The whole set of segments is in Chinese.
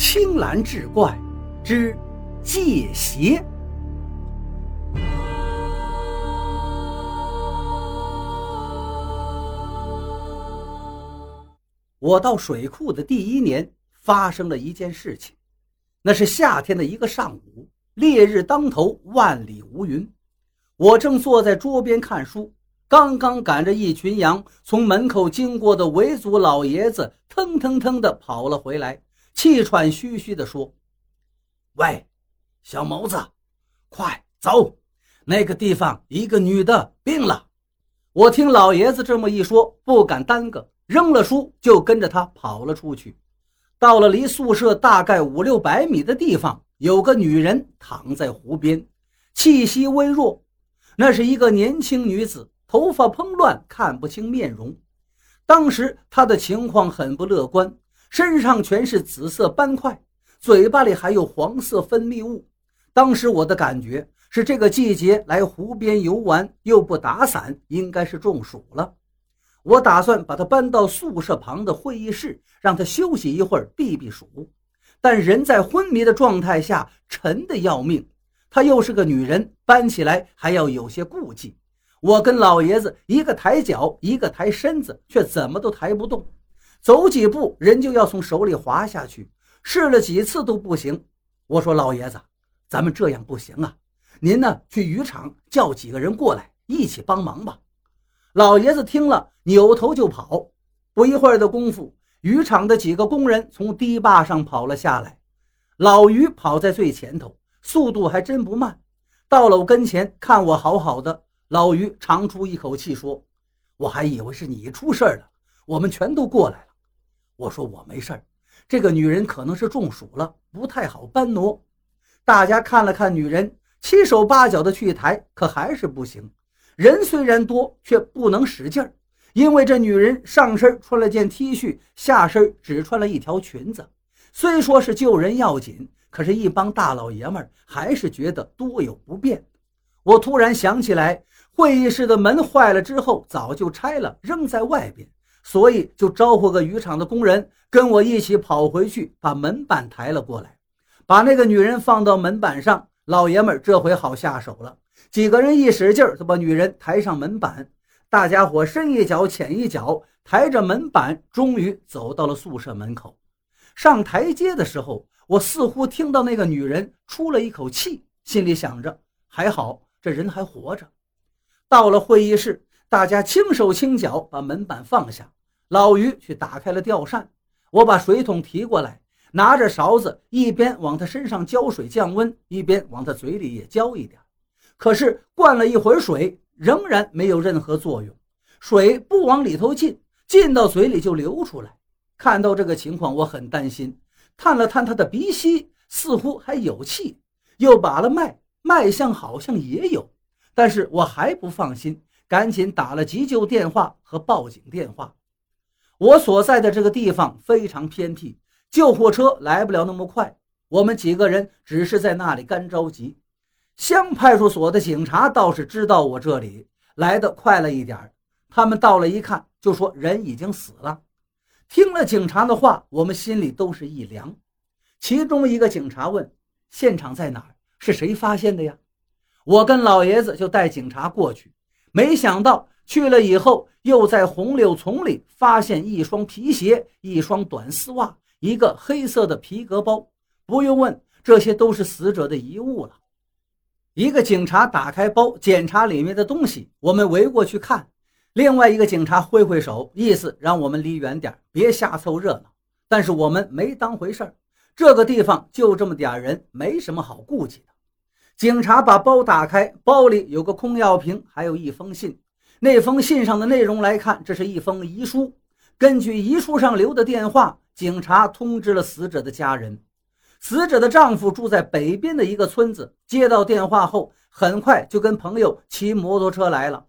青蓝志怪之借邪。我到水库的第一年，发生了一件事情。那是夏天的一个上午，烈日当头，万里无云。我正坐在桌边看书，刚刚赶着一群羊从门口经过的维族老爷子，腾腾腾的跑了回来，气喘吁吁地说：“喂，小毛子，快走！那个地方一个女的病了。”我听老爷子这么一说，不敢耽搁。扔了书，就跟着他跑了出去。到了离宿舍大概五六百米的地方，有个女人躺在湖边，气息微弱。那是一个年轻女子，头发蓬乱，看不清面容。当时她的情况很不乐观，身上全是紫色斑块，嘴巴里还有黄色分泌物。当时我的感觉是，这个季节来湖边游玩又不打伞，应该是中暑了。我打算把她搬到宿舍旁的会议室，让她休息一会儿，避避暑。但人在昏迷的状态下，沉得要命。她又是个女人，搬起来还要有些顾忌。我跟老爷子一个抬脚，一个抬身子，却怎么都抬不动。走几步，人就要从手里滑下去。试了几次都不行。我说：“老爷子，咱们这样不行啊！您呢，去渔场叫几个人过来，一起帮忙吧。”老爷子听了，扭头就跑。不一会儿的功夫，渔场的几个工人从堤坝上跑了下来。老于跑在最前头，速度还真不慢。到了我跟前，看我好好的，老于长出一口气说：“我还以为是你出事了，我们全都过来。”我说：“我没事儿，这个女人可能是中暑了，不太好搬挪。”大家看了看女人，七手八脚的去抬，可还是不行。人虽然多，却不能使劲儿，因为这女人上身穿了件 T 恤，下身只穿了一条裙子。虽说是救人要紧，可是，一帮大老爷们儿还是觉得多有不便。我突然想起来，会议室的门坏了之后早就拆了，扔在外边，所以就招呼个渔场的工人跟我一起跑回去，把门板抬了过来，把那个女人放到门板上。老爷们儿这回好下手了。几个人一使劲儿，就把女人抬上门板。大家伙深一脚浅一脚，抬着门板，终于走到了宿舍门口。上台阶的时候，我似乎听到那个女人出了一口气，心里想着还好这人还活着。到了会议室，大家轻手轻脚把门板放下。老于去打开了吊扇，我把水桶提过来，拿着勺子一边往他身上浇水降温，一边往他嘴里也浇一点。可是灌了一会儿水，仍然没有任何作用。水不往里头进，进到嘴里就流出来。看到这个情况，我很担心，探了探他的鼻息，似乎还有气；又把了脉，脉象好像也有。但是我还不放心，赶紧打了急救电话和报警电话。我所在的这个地方非常偏僻，救护车来不了那么快。我们几个人只是在那里干着急。乡派出所的警察倒是知道我这里来的快了一点他们到了一看，就说人已经死了。听了警察的话，我们心里都是一凉。其中一个警察问：“现场在哪儿？是谁发现的呀？”我跟老爷子就带警察过去，没想到去了以后，又在红柳丛里发现一双皮鞋、一双短丝袜、一个黑色的皮革包。不用问，这些都是死者的遗物了。一个警察打开包检查里面的东西，我们围过去看。另外一个警察挥挥手，意思让我们离远点，别瞎凑热闹。但是我们没当回事儿，这个地方就这么点人，没什么好顾忌的。警察把包打开，包里有个空药瓶，还有一封信。那封信上的内容来看，这是一封遗书。根据遗书上留的电话，警察通知了死者的家人。死者的丈夫住在北边的一个村子，接到电话后，很快就跟朋友骑摩托车来了。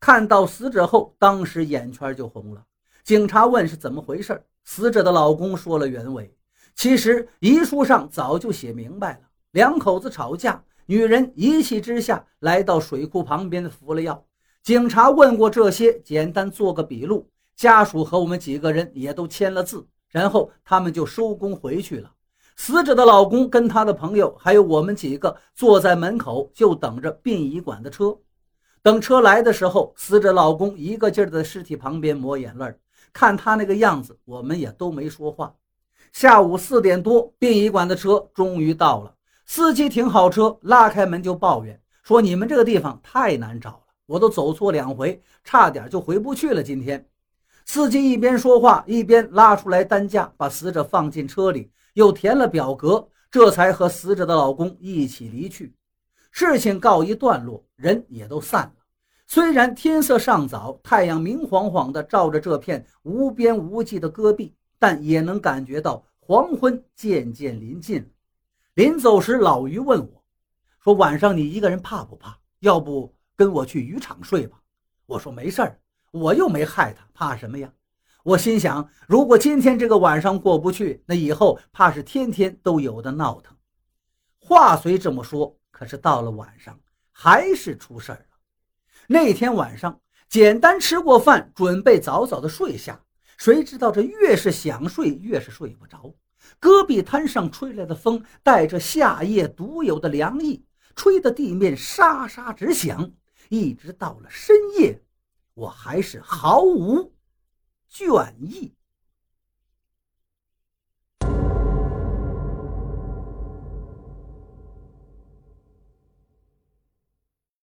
看到死者后，当时眼圈就红了。警察问是怎么回事，死者的老公说了原委。其实遗书上早就写明白了，两口子吵架，女人一气之下来到水库旁边服了药。警察问过这些，简单做个笔录，家属和我们几个人也都签了字，然后他们就收工回去了。死者的老公跟他的朋友，还有我们几个坐在门口，就等着殡仪馆的车。等车来的时候，死者老公一个劲儿在尸体旁边抹眼泪看他那个样子，我们也都没说话。下午四点多，殡仪馆的车终于到了。司机停好车，拉开门就抱怨说：“你们这个地方太难找了，我都走错两回，差点就回不去了。”今天，司机一边说话一边拉出来担架，把死者放进车里。又填了表格，这才和死者的老公一起离去。事情告一段落，人也都散了。虽然天色尚早，太阳明晃晃地照着这片无边无际的戈壁，但也能感觉到黄昏渐渐临近了。临走时，老于问我，说：“晚上你一个人怕不怕？要不跟我去渔场睡吧？”我说：“没事儿，我又没害他，怕什么呀？”我心想，如果今天这个晚上过不去，那以后怕是天天都有的闹腾。话虽这么说，可是到了晚上还是出事儿了。那天晚上，简单吃过饭，准备早早的睡下，谁知道这越是想睡，越是睡不着。戈壁滩上吹来的风，带着夏夜独有的凉意，吹得地面沙沙直响。一直到了深夜，我还是毫无。倦意。